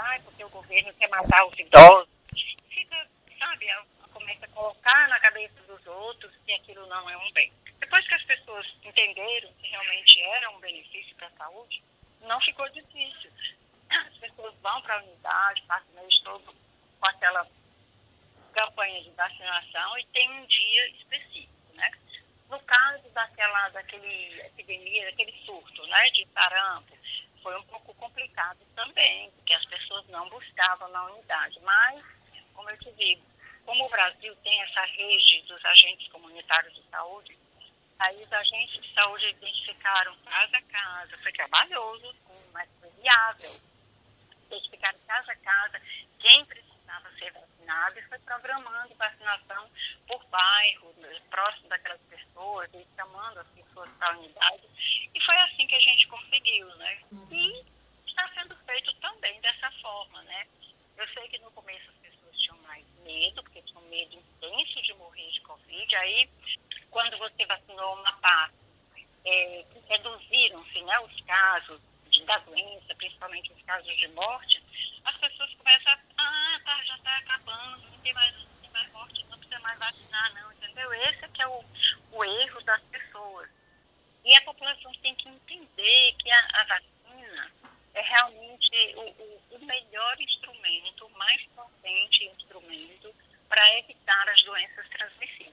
ai, porque o governo quer matar os idosos. Fica, sabe, começa a colocar na cabeça dos outros que aquilo não é um bem. Depois que as pessoas entenderam que realmente era um benefício para a saúde, não ficou difícil. As pessoas vão para a unidade, passam o mês todo com aquela campanha de vacinação e tem um dia específico, né? No caso daquela, daquele epidemia, daquele surto, né, de sarampo, foi um pouco complicado também, porque as pessoas não buscavam na unidade. Mas, como eu te digo, como o Brasil tem essa rede dos agentes comunitários de saúde, aí os agentes de saúde identificaram casa a casa, foi trabalhoso, mas foi viável. Identificaram casa a casa quem precisava ser vacinado e foi programando vacinação por bairro, próximo daquelas pessoas, e chamando as pessoas para a unidade. E foi assim que a gente conseguiu, né? E está sendo feito também dessa forma, né? Eu sei que no começo as pessoas tinham mais medo, porque tinham medo intenso de morrer de Covid. Aí, quando você vacinou uma parte, é, reduziram-se né, os casos de, da doença, principalmente os casos de morte, as pessoas começam a, ah, tá, já está acabando, não tem, mais, não tem mais morte, não precisa mais vacinar, não, entendeu? Esse é que é o, o erro das pessoas. E a população tem que entender que a, a vacina evitar as doenças transmissíveis.